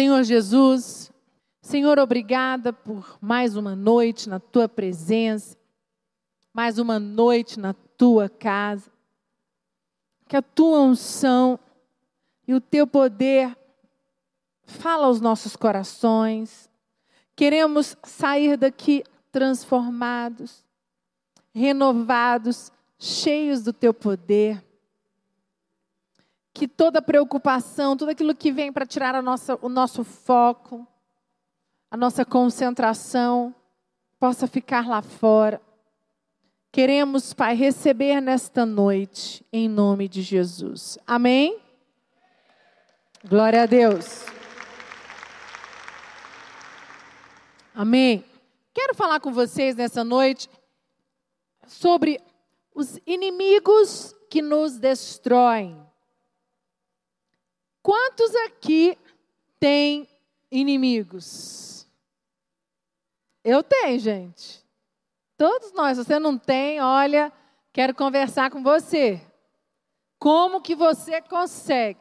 Senhor Jesus, Senhor, obrigada por mais uma noite na tua presença, mais uma noite na tua casa. Que a tua unção e o teu poder fala aos nossos corações. Queremos sair daqui transformados, renovados, cheios do teu poder. Que toda preocupação, tudo aquilo que vem para tirar nossa, o nosso foco, a nossa concentração, possa ficar lá fora. Queremos, Pai, receber nesta noite, em nome de Jesus. Amém? Glória a Deus. Amém. Quero falar com vocês nessa noite sobre os inimigos que nos destroem. Quantos aqui têm inimigos? Eu tenho, gente. Todos nós. Se você não tem, olha, quero conversar com você. Como que você consegue?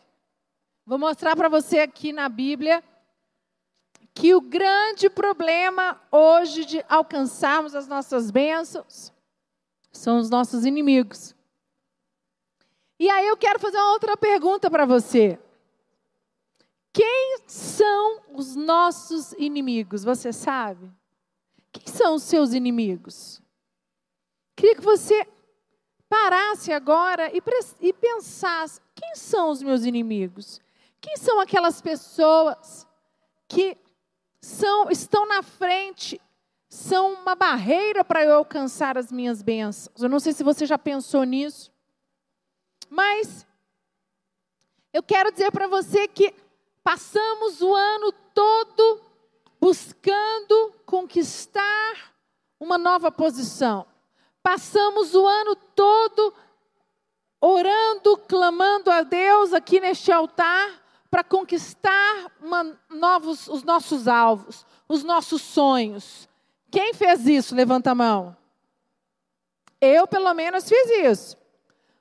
Vou mostrar para você aqui na Bíblia que o grande problema hoje de alcançarmos as nossas bênçãos são os nossos inimigos. E aí eu quero fazer uma outra pergunta para você. Quem são os nossos inimigos? Você sabe? Quem são os seus inimigos? Queria que você parasse agora e, pensasse: quem são os meus inimigos? Quem são aquelas pessoas que são, estão na frente, são uma barreira para eu alcançar as minhas bênçãos. Eu não sei se você já pensou nisso, mas eu quero dizer para você que passamos o ano todo buscando conquistar uma nova posição. Passamos o ano todo orando, clamando a Deus aqui neste altar para conquistar uma, novos, os nossos alvos, os nossos sonhos. Quem fez isso? Levanta a mão. Eu, pelo menos, fiz isso.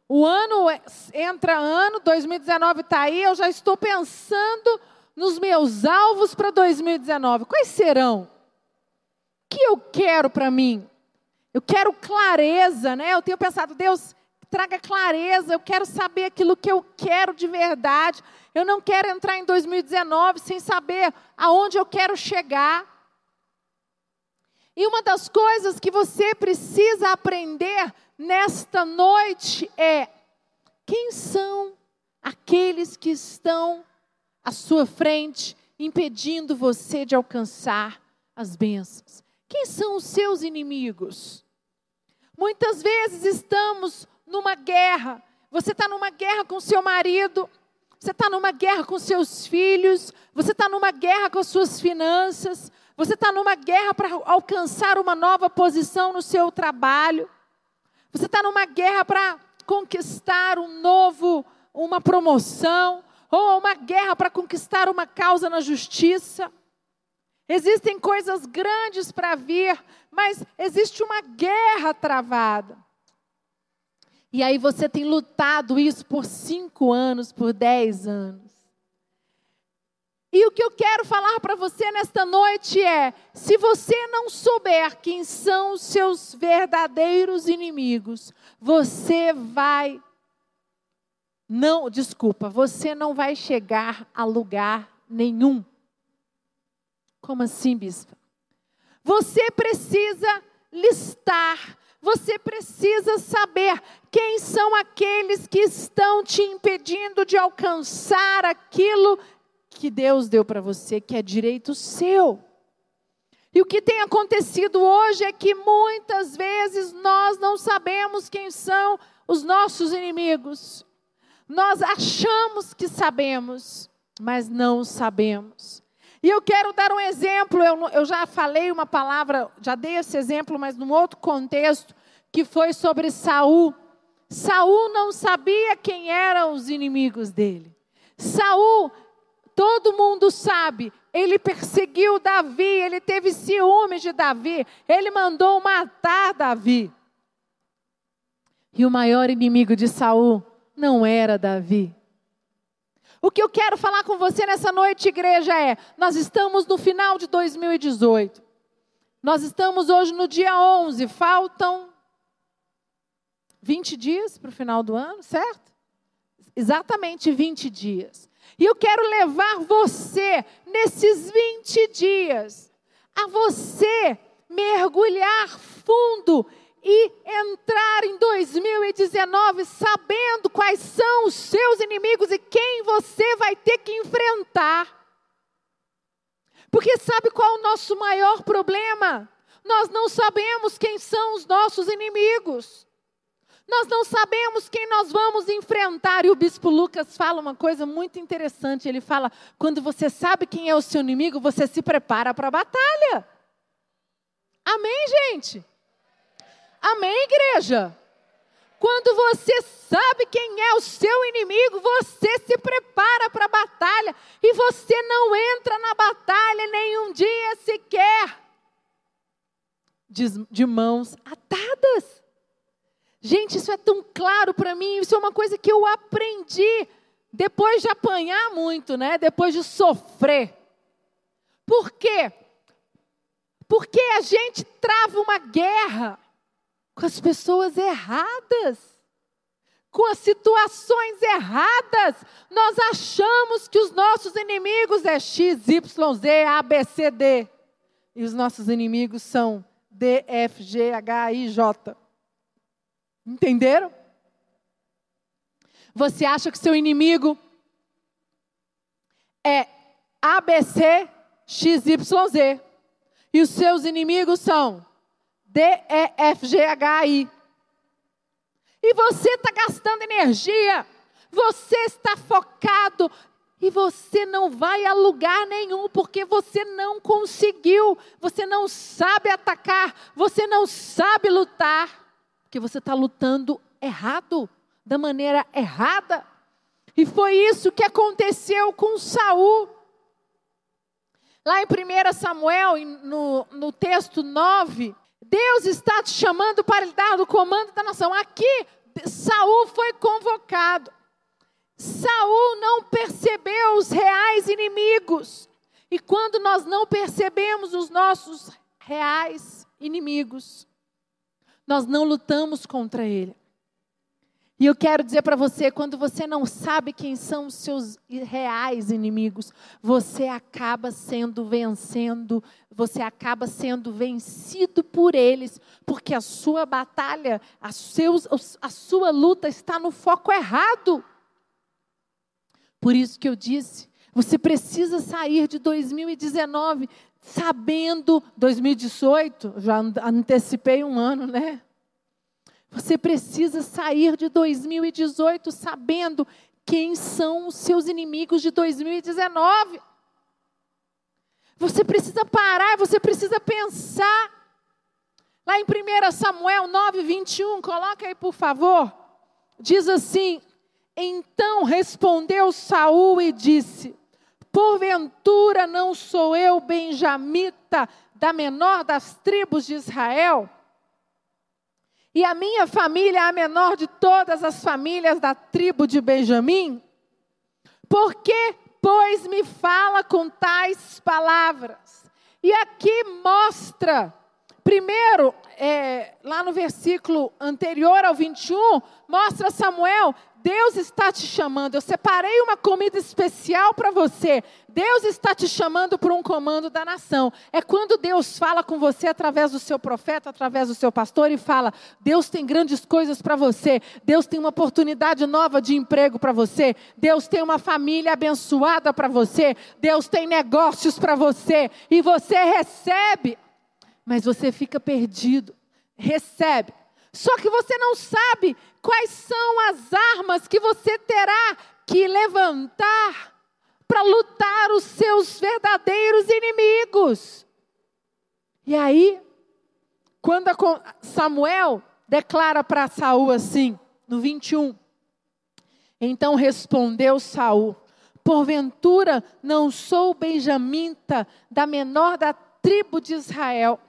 O ano é, entra ano, 2019 está aí, eu já estou pensando nos meus alvos para 2019. Quais serão? O que eu quero para mim? Eu quero clareza, né? Eu tenho pensado, Deus, traga clareza, eu quero saber aquilo que eu quero de verdade. Eu não quero entrar em 2019 sem saber aonde eu quero chegar. E uma das coisas que você precisa aprender nesta noite é: quem são aqueles que estão à sua frente, impedindo você de alcançar as bênçãos? Quem são os seus inimigos? Muitas vezes estamos numa guerra. Você está numa guerra com seu marido, você está numa guerra com seus filhos, você está numa guerra com as suas finanças, você está numa guerra para alcançar uma nova posição no seu trabalho, você está numa guerra para conquistar um novo, uma promoção, ou uma guerra para conquistar uma causa na justiça. Existem coisas grandes para vir, mas existe uma guerra travada. E aí você tem lutado isso por cinco anos, por dez anos. E o que eu quero falar para você nesta noite é: se você não souber quem são os seus verdadeiros inimigos, você vai. Não, desculpa, você não vai chegar a lugar nenhum. Como assim, bispo? Você precisa listar você precisa saber quem são aqueles que estão te impedindo de alcançar aquilo que Deus deu para você, que é direito seu. E o que tem acontecido hoje é que muitas vezes nós não sabemos quem são os nossos inimigos. Nós achamos que sabemos, mas não sabemos. E eu quero dar um exemplo, eu, eu já falei uma palavra, já dei esse exemplo, mas num outro contexto, que foi sobre Saul. Saul não sabia quem eram os inimigos dele. Saul, todo mundo sabe, ele perseguiu Davi, ele teve ciúmes de Davi, ele mandou matar Davi. E o maior inimigo de Saul não era Davi. O que eu quero falar com você nessa noite, igreja, é: nós estamos no final de 2018. Nós estamos hoje no dia 11, faltam 20 dias para o final do ano, certo? Exatamente 20 dias. E eu quero levar você, nesses 20 dias, a você mergulhar fundo e entrar em 2019 sabendo quais são os seus inimigos e quem você vai ter que enfrentar. Porque sabe qual é o nosso maior problema? Nós não sabemos quem são os nossos inimigos. Nós não sabemos quem nós vamos enfrentar. E o bispo Lucas fala uma coisa muito interessante. Ele fala: quando você sabe quem é o seu inimigo, você se prepara para a batalha. Amém, gente? Amém, igreja? Quando você sabe quem é o seu inimigo, você se prepara para a batalha e você não entra na batalha nenhum dia sequer de, de mãos atadas. Gente, isso é tão claro para mim, isso é uma coisa que eu aprendi depois de apanhar muito, né? Depois de sofrer. Por quê? Porque a gente trava uma guerra com as pessoas erradas, com as situações erradas. Nós achamos que os nossos inimigos é X, Y, Z, A, B, C, D. E os nossos inimigos são D, F, G, H, I, J. Entenderam? Você acha que seu inimigo é ABC, XYZ. E os seus inimigos são D, E, F, G, H, I. E você está gastando energia, você está focado e você não vai a lugar nenhum porque você não conseguiu, você não sabe atacar, você não sabe lutar, porque você está lutando errado, da maneira errada. E foi isso que aconteceu com Saul. Lá em 1 Samuel, no, no texto 9, Deus está te chamando para dar o comando da nação. Aqui, Saul foi convocado. Saul não percebeu os reais inimigos. E quando nós não percebemos os nossos reais inimigos, nós não lutamos contra ele. E eu quero dizer para você, quando você não sabe quem são os seus reais inimigos, você acaba sendo vencendo, você acaba sendo vencido por eles, porque a sua batalha, a, seus, a sua luta está no foco errado. Por isso que eu disse, você precisa sair de 2019 sabendo, 2018, já antecipei um ano, né? Você precisa sair de 2018 sabendo quem são os seus inimigos de 2019. Você precisa parar, você precisa pensar. Lá em 1 Samuel 9, 21, coloca aí por favor. Diz assim: Então respondeu Saul e disse: Porventura não sou eu benjamita da menor das tribos de Israel? E a minha família é a menor de todas as famílias da tribo de Benjamim? Por que, pois, me fala com tais palavras? E aqui mostra, primeiro, é, lá no versículo anterior ao 21, mostra Samuel Deus está te chamando. Eu separei uma comida especial para você. Deus está te chamando para um comando da nação. É quando Deus fala com você através do seu profeta, através do seu pastor e fala: Deus tem grandes coisas para você. Deus tem uma oportunidade nova de emprego para você. Deus tem uma família abençoada para você. Deus tem negócios para você. E você recebe, mas você fica perdido. Recebe. Só que você não sabe quais são as armas que você terá que levantar para lutar os seus verdadeiros inimigos. E aí, quando Samuel declara para Saul assim, no 21, então respondeu Saul: Porventura não sou benjamita da menor da tribo de Israel.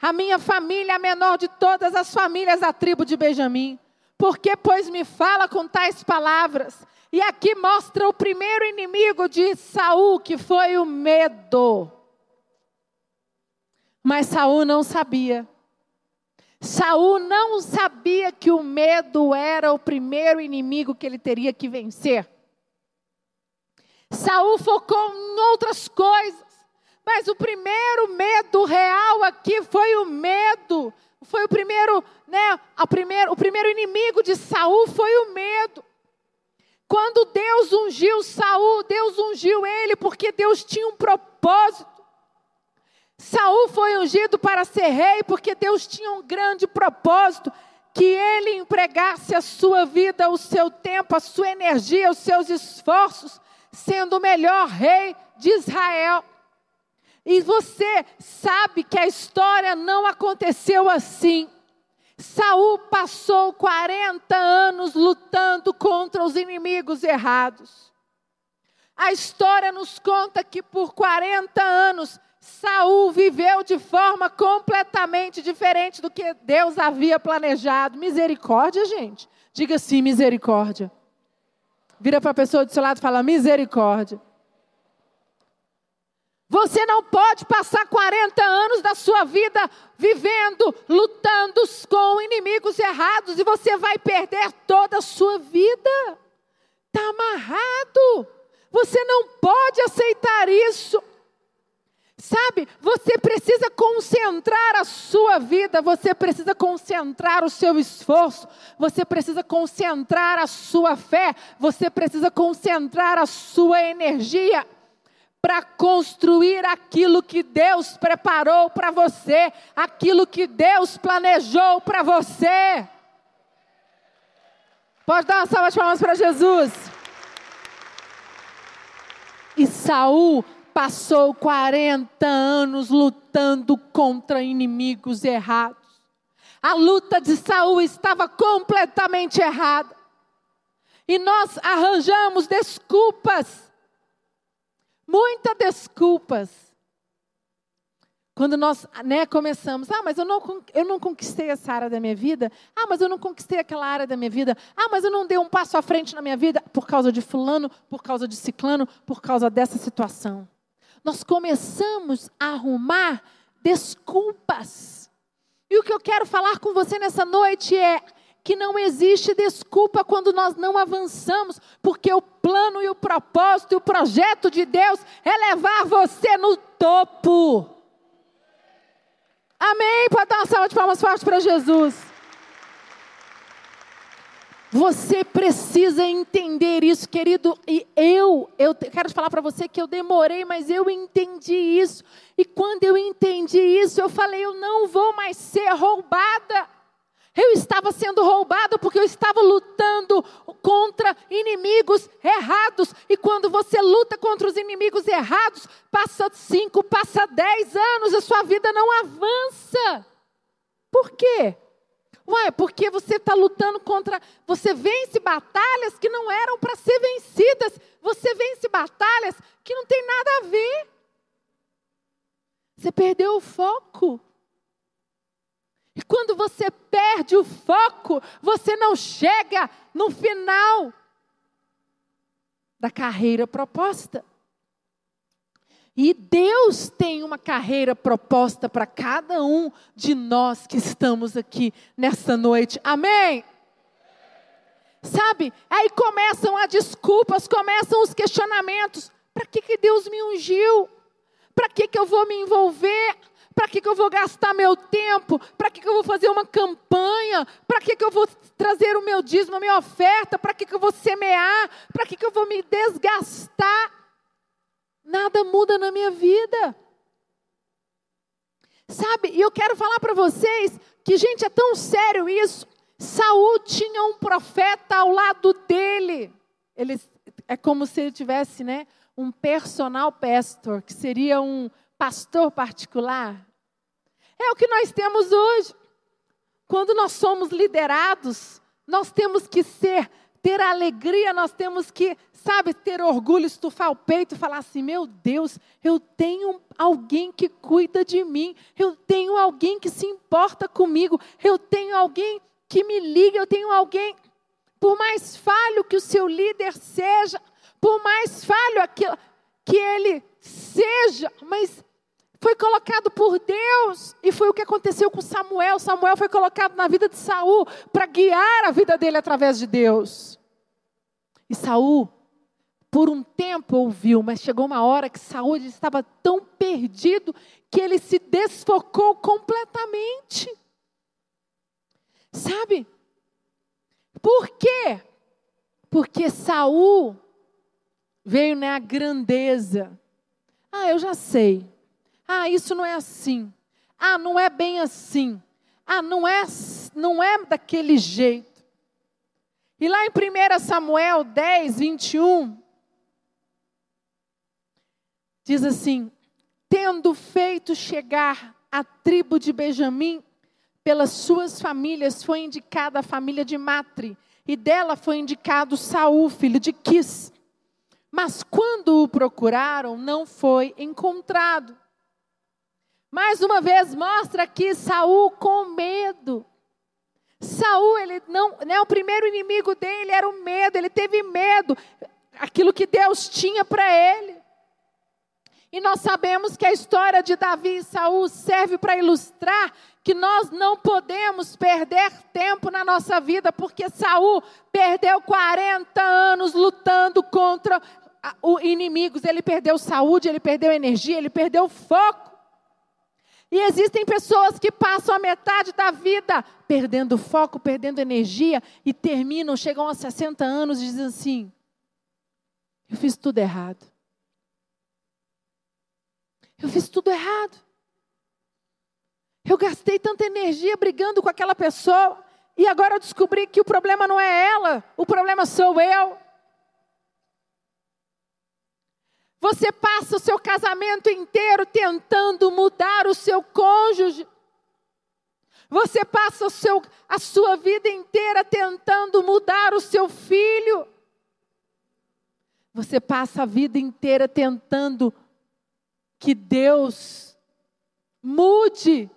A minha família é a menor de todas as famílias da tribo de Benjamim. Porque, pois, me fala com tais palavras? E aqui mostra o primeiro inimigo de Saul, que foi o medo. Mas Saul não sabia. Saul não sabia que o medo era o primeiro inimigo que ele teria que vencer. Saul focou em outras coisas, mas o primeiro medo real aqui foi o medo. Foi o primeiro, né, a primeiro, o primeiro inimigo de Saul foi o medo. Quando Deus ungiu Saul, Deus ungiu ele porque Deus tinha um propósito. Saul foi ungido para ser rei porque Deus tinha um grande propósito que ele empregasse a sua vida, o seu tempo, a sua energia, os seus esforços, sendo o melhor rei de Israel. E você sabe que a história não aconteceu assim. Saul passou 40 anos lutando contra os inimigos errados. A história nos conta que por 40 anos Saul viveu de forma completamente diferente do que Deus havia planejado. Misericórdia, gente. Diga sim, misericórdia. Vira para a pessoa do seu lado e fala: misericórdia. Você não pode passar 40 anos da sua vida vivendo, lutando com inimigos errados e você vai perder toda a sua vida. Está amarrado. Você não pode aceitar isso. Sabe, você precisa concentrar a sua vida, você precisa concentrar o seu esforço, você precisa concentrar a sua fé, você precisa concentrar a sua energia para construir aquilo que Deus preparou para você, aquilo que Deus planejou para você. Pode dar uma salva de palmas para Jesus. E Saul passou 40 anos lutando contra inimigos errados. A luta de Saul estava completamente errada. E nós arranjamos desculpas, muitas desculpas, quando nós né, começamos, ah, mas eu não, eu não conquistei essa área da minha vida, ah, mas eu não conquistei aquela área da minha vida, ah, mas eu não dei um passo à frente na minha vida por causa de fulano, por causa de ciclano, por causa dessa situação. Nós começamos a arrumar desculpas. E o que eu quero falar com você nessa noite é que não existe desculpa quando nós não avançamos, porque o plano e o propósito e o projeto de Deus é levar você no topo. Amém? Pode dar uma salva de palmas forte para Jesus. Você precisa entender isso, querido. E eu, eu quero falar para você que eu demorei, mas eu entendi isso. E quando eu entendi isso, eu falei: eu não vou mais ser roubada. Eu estava sendo roubada porque eu estava lutando contra inimigos errados. E quando você luta contra os inimigos errados, passa cinco, passa dez anos, a sua vida não avança. Por quê? Ué, porque você está lutando contra. Você vence batalhas que não eram para ser vencidas. Você vence batalhas que não tem nada a ver. Você perdeu o foco. E quando você perde o foco, você não chega no final da carreira proposta. E Deus tem uma carreira proposta para cada um de nós que estamos aqui nessa noite. Amém? Sabe? Aí começam as desculpas, começam os questionamentos. Para que, que Deus me ungiu? Para que, que eu vou me envolver? Para que, que eu vou gastar meu tempo? Para que, que eu vou fazer uma campanha? Para que, que eu vou trazer o meu dízimo, a minha oferta? Para que, que eu vou semear? Para que, que eu vou me desgastar? nada muda na minha vida. Sabe, e eu quero falar para vocês que, gente, é tão sério isso. Saul tinha um profeta ao lado dele. Ele, é como se ele tivesse, né, um personal pastor, que seria um pastor particular. É o que nós temos hoje. Quando nós somos liderados, nós temos que ser ter alegria, nós temos que, sabe, ter orgulho, estufar o peito e falar assim: meu Deus, eu tenho alguém que cuida de mim, eu tenho alguém que se importa comigo, eu tenho alguém que me liga, eu tenho alguém. por mais falho que o seu líder seja, por mais falho que ele seja, mas foi colocado por Deus e foi o que aconteceu com Samuel. Samuel foi colocado na vida de Saul para guiar a vida dele através de Deus. E Saul, por um tempo ouviu, mas chegou uma hora que Saul estava tão perdido que ele se desfocou completamente. Sabe? Por quê? Porque Saul veio na grandeza. Ah, eu já sei. Ah, isso não é assim. Ah, não é bem assim. Ah, não é, não é daquele jeito. E lá em 1 Samuel 10, 21, diz assim: Tendo feito chegar a tribo de Benjamim, pelas suas famílias foi indicada a família de Matre, e dela foi indicado Saul, filho de Quis. Mas quando o procuraram, não foi encontrado. Mais uma vez mostra aqui Saul com medo. Saul, ele não, né, o primeiro inimigo dele era o medo, ele teve medo, aquilo que Deus tinha para ele. E nós sabemos que a história de Davi e Saul serve para ilustrar que nós não podemos perder tempo na nossa vida, porque Saul perdeu 40 anos lutando contra os inimigos, ele perdeu saúde, ele perdeu energia, ele perdeu foco. E existem pessoas que passam a metade da vida perdendo foco, perdendo energia e terminam, chegam aos 60 anos e dizem assim: Eu fiz tudo errado. Eu fiz tudo errado. Eu gastei tanta energia brigando com aquela pessoa e agora eu descobri que o problema não é ela, o problema sou eu. Você passa o seu casamento inteiro tentando mudar o seu cônjuge. Você passa seu, a sua vida inteira tentando mudar o seu filho. Você passa a vida inteira tentando que Deus mude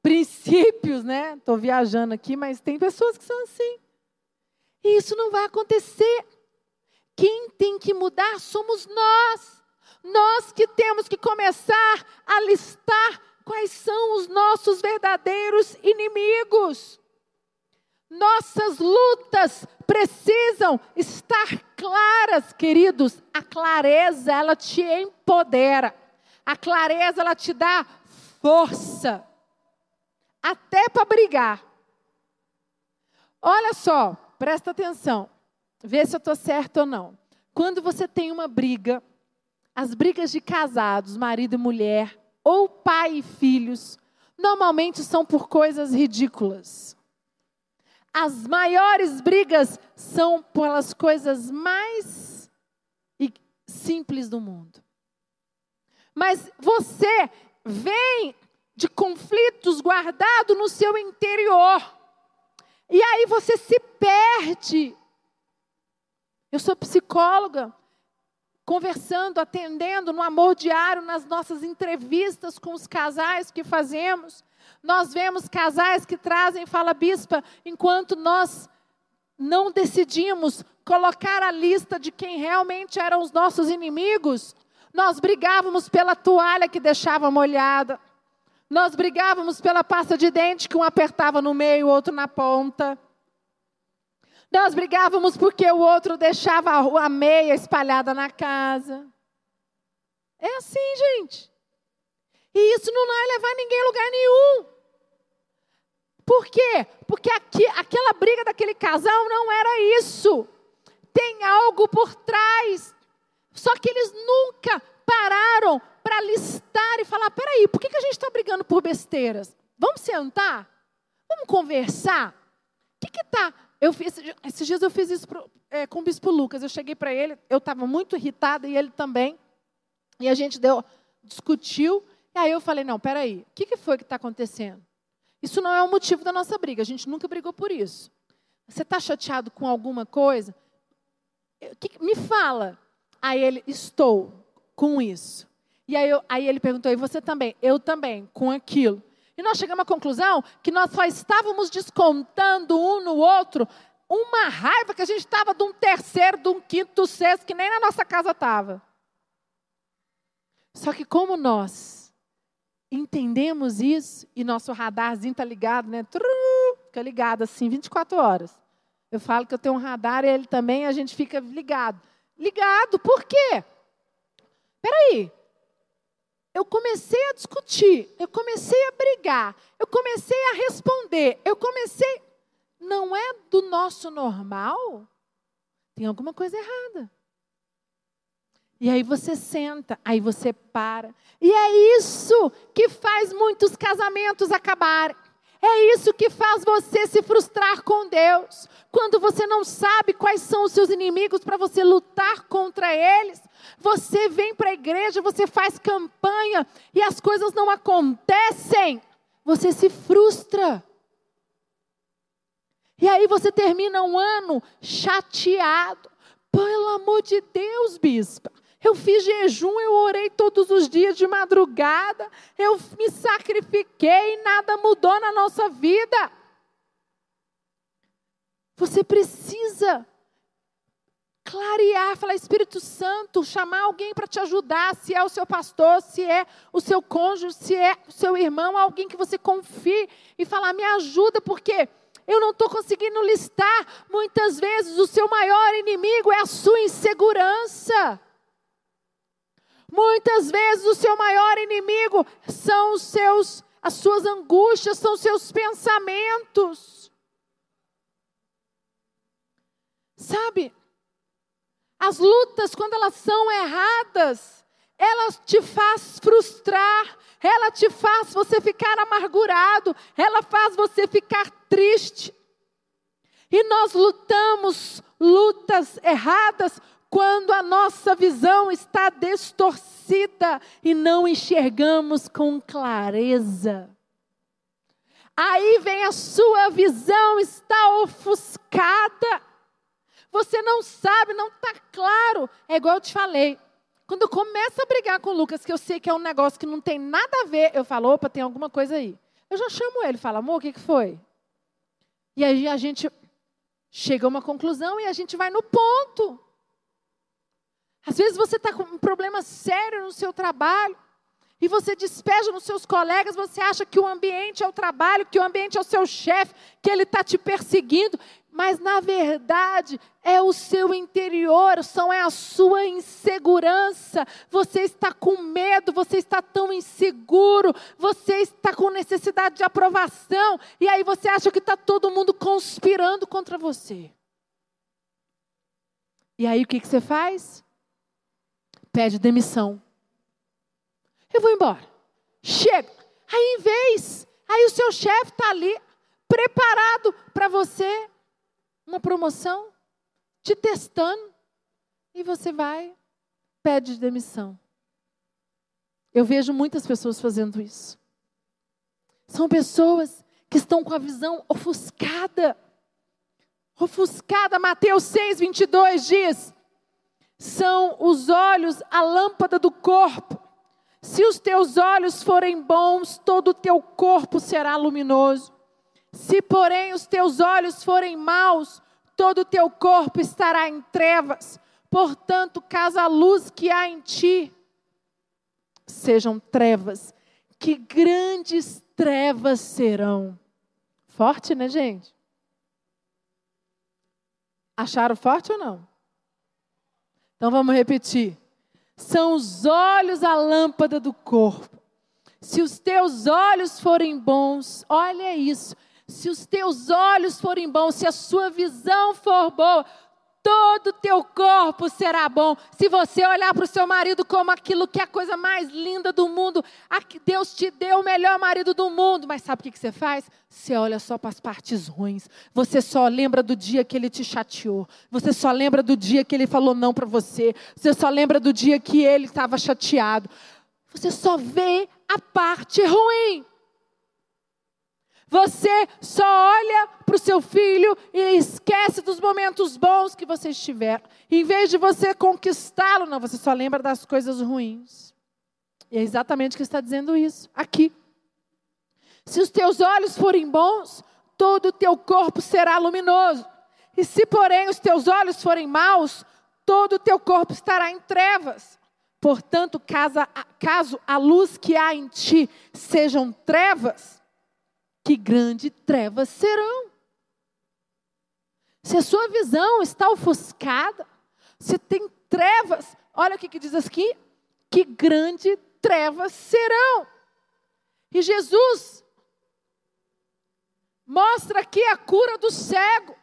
princípios, né? Estou viajando aqui, mas tem pessoas que são assim. E isso não vai acontecer. Quem tem que mudar somos nós. Nós que temos que começar a listar quais são os nossos verdadeiros inimigos. Nossas lutas precisam estar claras, queridos. A clareza, ela te empodera. A clareza, ela te dá força. Até para brigar. Olha só, presta atenção. Vê se eu estou certo ou não. Quando você tem uma briga, as brigas de casados, marido e mulher, ou pai e filhos, normalmente são por coisas ridículas. As maiores brigas são pelas coisas mais simples do mundo. Mas você vem de conflitos guardado no seu interior. E aí você se perde eu sou psicóloga, conversando, atendendo no amor diário, nas nossas entrevistas com os casais que fazemos. Nós vemos casais que trazem, fala bispa, enquanto nós não decidimos colocar a lista de quem realmente eram os nossos inimigos, nós brigávamos pela toalha que deixava molhada. Nós brigávamos pela pasta de dente que um apertava no meio, o outro na ponta. Nós brigávamos porque o outro deixava a meia espalhada na casa. É assim, gente. E isso não vai levar ninguém a lugar nenhum. Por quê? Porque aqui, aquela briga daquele casal não era isso. Tem algo por trás. Só que eles nunca pararam para listar e falar: peraí, por que, que a gente está brigando por besteiras? Vamos sentar? Vamos conversar? O que está eu fiz, esses dias eu fiz isso pro, é, com o bispo Lucas. Eu cheguei para ele, eu estava muito irritada e ele também. E a gente deu, discutiu. E aí eu falei: não, peraí, o que, que foi que está acontecendo? Isso não é o motivo da nossa briga. A gente nunca brigou por isso. Você está chateado com alguma coisa? Que, me fala. Aí ele: estou com isso. E aí, eu, aí ele perguntou: e você também? Eu também, com aquilo. E nós chegamos à conclusão que nós só estávamos descontando um no outro uma raiva que a gente estava de um terceiro, de um quinto, do sexto, que nem na nossa casa estava. Só que como nós entendemos isso, e nosso radarzinho está ligado, né? fica ligado assim, 24 horas. Eu falo que eu tenho um radar e ele também, a gente fica ligado. Ligado, por quê? Peraí, eu comecei a discutir, eu comecei a brigar, eu comecei a responder, eu comecei. Não é do nosso normal? Tem alguma coisa errada. E aí você senta, aí você para. E é isso que faz muitos casamentos acabarem. É isso que faz você se frustrar com Deus. Quando você não sabe quais são os seus inimigos para você lutar contra eles, você vem para a igreja, você faz campanha e as coisas não acontecem. Você se frustra. E aí você termina um ano chateado. Pelo amor de Deus, bispa. Eu fiz jejum, eu orei todos os dias de madrugada, eu me sacrifiquei e nada mudou na nossa vida. Você precisa clarear, falar Espírito Santo, chamar alguém para te ajudar, se é o seu pastor, se é o seu cônjuge, se é o seu irmão, alguém que você confie e falar: me ajuda, porque eu não estou conseguindo listar. Muitas vezes o seu maior inimigo é a sua insegurança. Muitas vezes o seu maior inimigo são os seus, as suas angústias, são os seus pensamentos. Sabe? As lutas, quando elas são erradas, elas te faz frustrar, ela te faz você ficar amargurado, ela faz você ficar triste. E nós lutamos lutas erradas quando a nossa visão está distorcida e não enxergamos com clareza. Aí vem a sua visão está ofuscada. Você não sabe, não está claro. É igual eu te falei. Quando eu começo a brigar com o Lucas, que eu sei que é um negócio que não tem nada a ver, eu falo, opa, tem alguma coisa aí. Eu já chamo ele, falo, amor, o que, que foi? E aí a gente chega a uma conclusão e a gente vai no ponto. Às vezes você está com um problema sério no seu trabalho e você despeja nos seus colegas, você acha que o ambiente é o trabalho, que o ambiente é o seu chefe, que ele está te perseguindo, mas na verdade é o seu interior, são é a sua insegurança. Você está com medo, você está tão inseguro, você está com necessidade de aprovação, e aí você acha que está todo mundo conspirando contra você. E aí o que, que você faz? Pede demissão. Eu vou embora. Chega. Aí, em vez, aí o seu chefe está ali, preparado para você, uma promoção, te testando, e você vai, pede demissão. Eu vejo muitas pessoas fazendo isso. São pessoas que estão com a visão ofuscada. Ofuscada, Mateus 6, 22 diz: são os olhos a lâmpada do corpo. Se os teus olhos forem bons, todo o teu corpo será luminoso. Se, porém, os teus olhos forem maus, todo o teu corpo estará em trevas. Portanto, caso a luz que há em ti sejam trevas, que grandes trevas serão. Forte, né, gente? Acharam forte ou não? Então vamos repetir. São os olhos a lâmpada do corpo. Se os teus olhos forem bons, olha isso. Se os teus olhos forem bons, se a sua visão for boa, todo o teu corpo será bom. Se você olhar para o seu marido como aquilo que é a coisa mais linda do mundo, Deus te deu o melhor marido do mundo, mas sabe o que você faz? Você olha só para as partes ruins. Você só lembra do dia que ele te chateou. Você só lembra do dia que ele falou não para você. Você só lembra do dia que ele estava chateado. Você só vê a parte ruim. Você só olha para o seu filho e esquece dos momentos bons que você estiver. Em vez de você conquistá-lo, não, você só lembra das coisas ruins. E é exatamente o que está dizendo isso aqui. Se os teus olhos forem bons, todo o teu corpo será luminoso. E se, porém, os teus olhos forem maus, todo o teu corpo estará em trevas. Portanto, caso, a luz que há em ti sejam trevas, que grandes trevas serão. Se a sua visão está ofuscada, se tem trevas, olha o que, que diz aqui: que grandes trevas serão. E Jesus mostra aqui a cura do cego.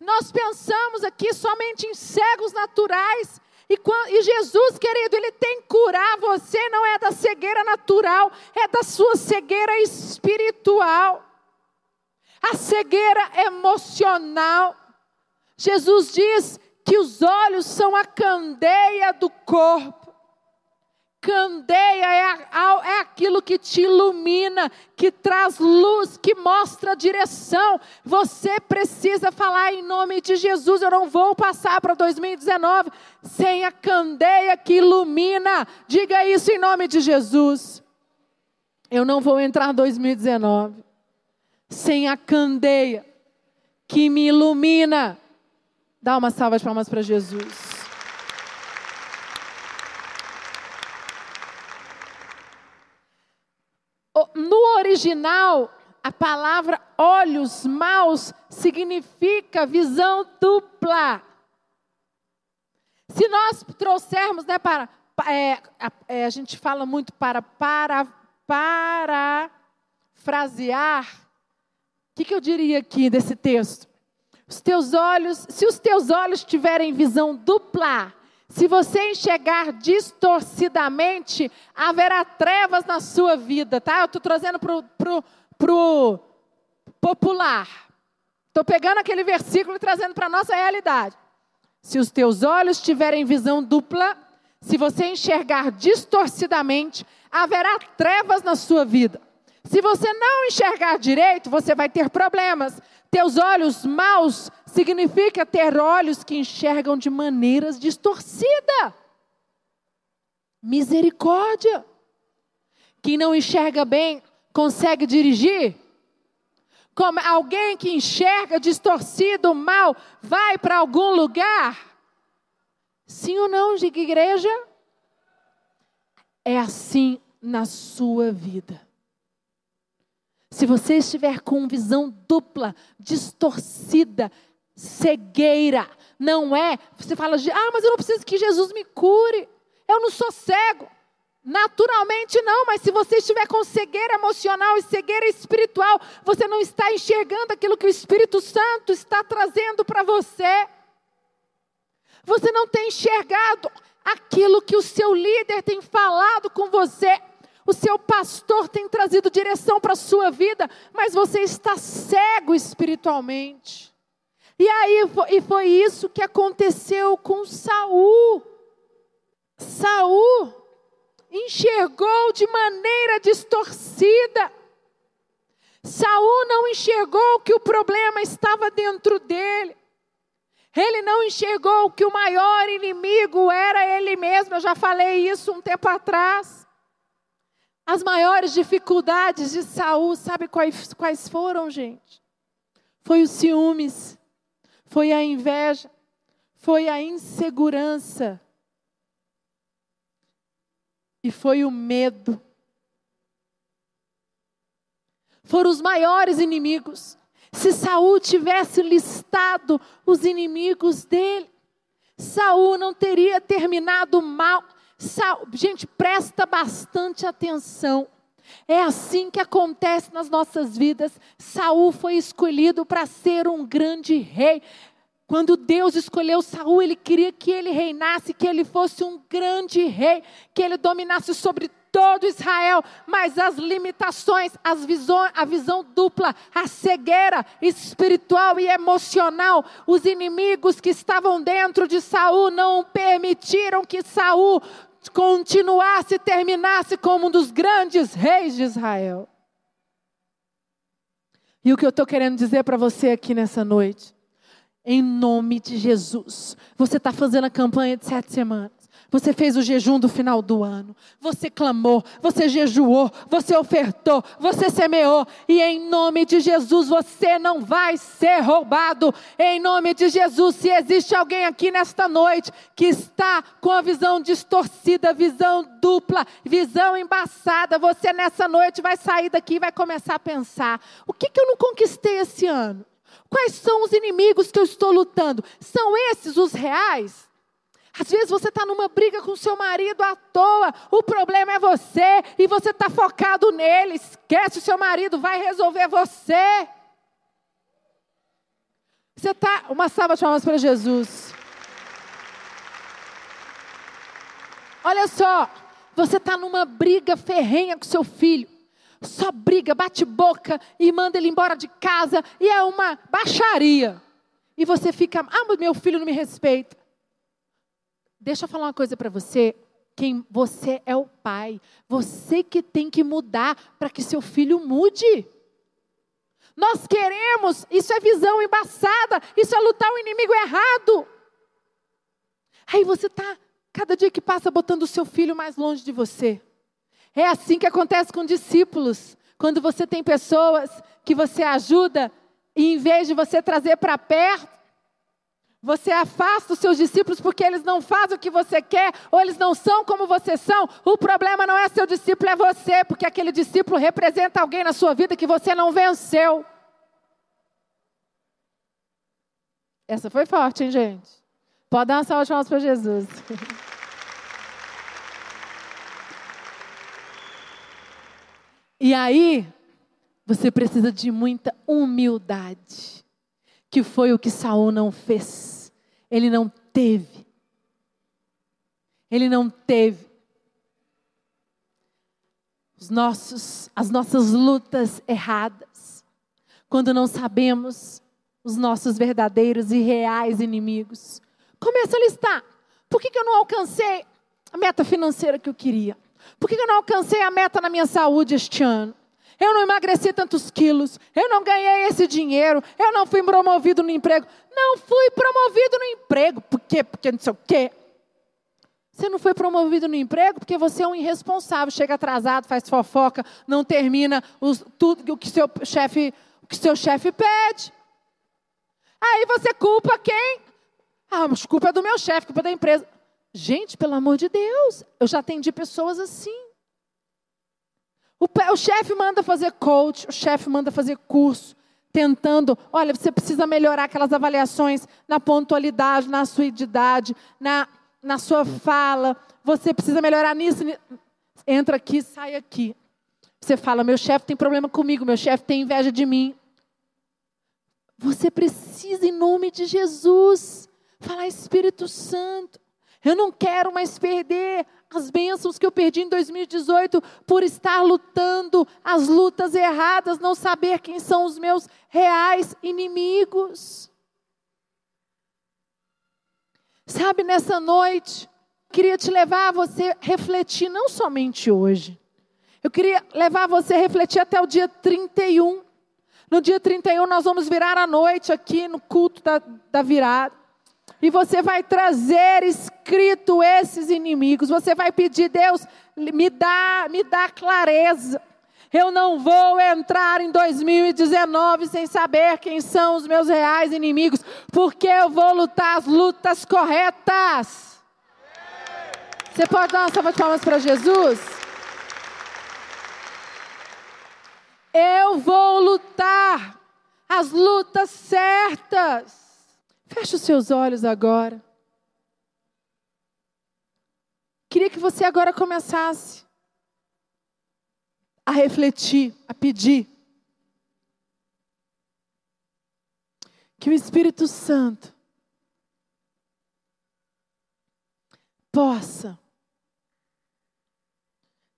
Nós pensamos aqui somente em cegos naturais. E, e, Jesus, querido, Ele tem que curar você, não é da cegueira natural, é da sua cegueira espiritual. A cegueira emocional. Jesus diz que os olhos são a candeia do corpo. Candeia é, é aquilo que te ilumina, que traz luz, que mostra a direção. Você precisa falar em nome de Jesus. Eu não vou passar para 2019 sem a candeia que ilumina. Diga isso em nome de Jesus. Eu não vou entrar em 2019 sem a candeia que me ilumina. Dá uma salva de palmas para Jesus. No original, a palavra olhos maus significa visão dupla. Se nós trouxermos, né, para, é, a, é, a, gente fala muito para, para, para frasear, o que, que eu diria aqui desse texto? Os teus olhos, se os teus olhos tiverem visão dupla, se você enxergar distorcidamente, haverá trevas na sua vida, tá? Eu estou trazendo para o pro, pro popular. Estou pegando aquele versículo e trazendo para a nossa realidade. Se os teus olhos tiverem visão dupla, se você enxergar distorcidamente, haverá trevas na sua vida. Se você não enxergar direito, você vai ter problemas. Teus olhos maus significa ter olhos que enxergam de maneiras distorcidas. Misericórdia. Quem não enxerga bem consegue dirigir? Como alguém que enxerga distorcido, mal, vai para algum lugar? Sim ou não, igreja? É assim na sua vida. Se você estiver com visão dupla, distorcida, cegueira, não é? Você fala, ah, mas eu não preciso que Jesus me cure, eu não sou cego. Naturalmente não, mas se você estiver com cegueira emocional e cegueira espiritual, você não está enxergando aquilo que o Espírito Santo está trazendo para você. Você não tem enxergado aquilo que o seu líder tem falado com você. O seu pastor tem trazido direção para a sua vida, mas você está cego espiritualmente. E aí e foi isso que aconteceu com Saul. Saul enxergou de maneira distorcida. Saul não enxergou que o problema estava dentro dele. Ele não enxergou que o maior inimigo era ele mesmo. Eu já falei isso um tempo atrás. As maiores dificuldades de Saul, sabe quais, quais foram, gente? Foi os ciúmes, foi a inveja, foi a insegurança e foi o medo. Foram os maiores inimigos. Se Saul tivesse listado os inimigos dele, Saul não teria terminado mal. Saul, gente, presta bastante atenção. É assim que acontece nas nossas vidas. Saul foi escolhido para ser um grande rei. Quando Deus escolheu Saul, ele queria que ele reinasse, que ele fosse um grande rei, que ele dominasse sobre todo Israel, mas as limitações, as visões, a visão dupla, a cegueira espiritual e emocional, os inimigos que estavam dentro de Saul não permitiram que Saul continuasse e terminasse como um dos grandes reis de Israel. E o que eu estou querendo dizer para você aqui nessa noite, em nome de Jesus, você está fazendo a campanha de sete semanas. Você fez o jejum do final do ano. Você clamou, você jejuou, você ofertou, você semeou. E em nome de Jesus você não vai ser roubado. Em nome de Jesus, se existe alguém aqui nesta noite que está com a visão distorcida, visão dupla, visão embaçada, você nessa noite vai sair daqui e vai começar a pensar: o que, que eu não conquistei esse ano? Quais são os inimigos que eu estou lutando? São esses os reais? Às vezes você está numa briga com seu marido à toa, o problema é você e você está focado nele. Esquece o seu marido, vai resolver você. Você está. Uma salva de palmas para Jesus. Olha só, você está numa briga ferrenha com seu filho. Só briga, bate boca e manda ele embora de casa. E é uma baixaria. E você fica, ah, meu filho não me respeita. Deixa eu falar uma coisa para você. Quem você é o pai. Você que tem que mudar para que seu filho mude. Nós queremos, isso é visão embaçada, isso é lutar o inimigo errado. Aí você está, cada dia que passa, botando o seu filho mais longe de você. É assim que acontece com discípulos. Quando você tem pessoas que você ajuda, e em vez de você trazer para perto, você afasta os seus discípulos porque eles não fazem o que você quer, ou eles não são como você são. O problema não é seu discípulo, é você, porque aquele discípulo representa alguém na sua vida que você não venceu. Essa foi forte, hein, gente? Pode dar uma salva de para Jesus. E aí, você precisa de muita humildade, que foi o que Saul não fez. Ele não teve. Ele não teve. Os nossos, as nossas lutas erradas, quando não sabemos os nossos verdadeiros e reais inimigos. Começa a listar. Por que, que eu não alcancei a meta financeira que eu queria? Por que, que eu não alcancei a meta na minha saúde este ano? Eu não emagreci tantos quilos, eu não ganhei esse dinheiro, eu não fui promovido no emprego. Não fui promovido no emprego. Por quê? Porque não sei o quê. Você não foi promovido no emprego porque você é um irresponsável, chega atrasado, faz fofoca, não termina os, tudo o que seu chefe, o que seu chefe pede. Aí você culpa quem? Ah, mas culpa é do meu chefe, culpa é da empresa. Gente, pelo amor de Deus, eu já atendi pessoas assim. O, o chefe manda fazer coach, o chefe manda fazer curso, tentando, olha, você precisa melhorar aquelas avaliações na pontualidade, na sua idade, na, na sua fala, você precisa melhorar nisso, nisso. Entra aqui, sai aqui. Você fala, meu chefe tem problema comigo, meu chefe tem inveja de mim. Você precisa, em nome de Jesus, falar Espírito Santo. Eu não quero mais perder as bênçãos que eu perdi em 2018 por estar lutando as lutas erradas, não saber quem são os meus reais inimigos. Sabe, nessa noite, queria te levar a você refletir, não somente hoje. Eu queria levar você a refletir até o dia 31. No dia 31, nós vamos virar a noite aqui no culto da, da virada. E você vai trazer escrito esses inimigos. Você vai pedir, Deus, me dá, me dá clareza. Eu não vou entrar em 2019 sem saber quem são os meus reais inimigos, porque eu vou lutar as lutas corretas. Você pode dar uma salva de palmas para Jesus? Eu vou lutar as lutas certas. Feche os seus olhos agora. Queria que você agora começasse a refletir, a pedir. Que o Espírito Santo possa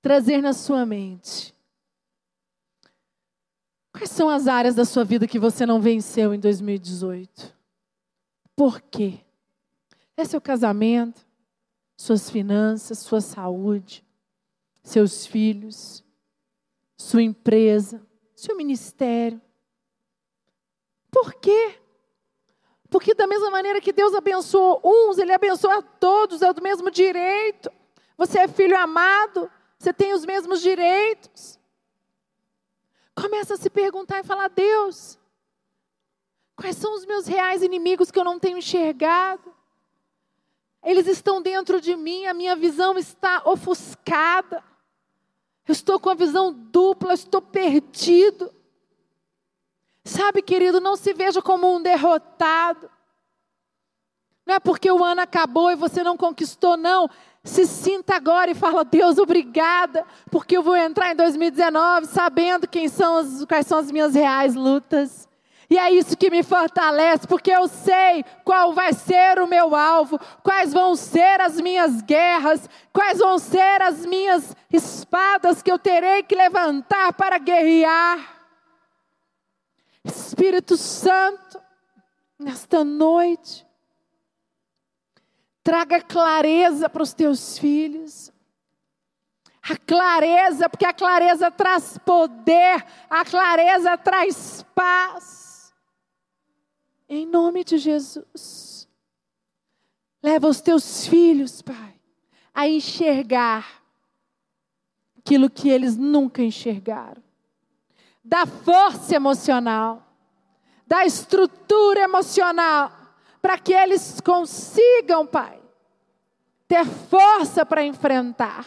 trazer na sua mente quais são as áreas da sua vida que você não venceu em 2018. Por quê? É seu casamento, suas finanças, sua saúde, seus filhos, sua empresa, seu ministério. Por quê? Porque da mesma maneira que Deus abençoou uns, Ele abençoa todos, é do mesmo direito. Você é filho amado, você tem os mesmos direitos. Começa a se perguntar e falar: Deus, quais são os meus reais inimigos que eu não tenho enxergado? Eles estão dentro de mim, a minha visão está ofuscada. Eu estou com a visão dupla, estou perdido. Sabe, querido, não se veja como um derrotado. Não é porque o ano acabou e você não conquistou, não. Se sinta agora e fala, Deus, obrigada, porque eu vou entrar em 2019 sabendo quem são as, quais são as minhas reais lutas. E é isso que me fortalece, porque eu sei qual vai ser o meu alvo, quais vão ser as minhas guerras, quais vão ser as minhas espadas que eu terei que levantar para guerrear. Espírito Santo, nesta noite, traga clareza para os teus filhos. A clareza, porque a clareza traz poder, a clareza traz paz. Em nome de Jesus. Leva os teus filhos, Pai, a enxergar aquilo que eles nunca enxergaram da força emocional, da estrutura emocional, para que eles consigam, Pai, ter força para enfrentar.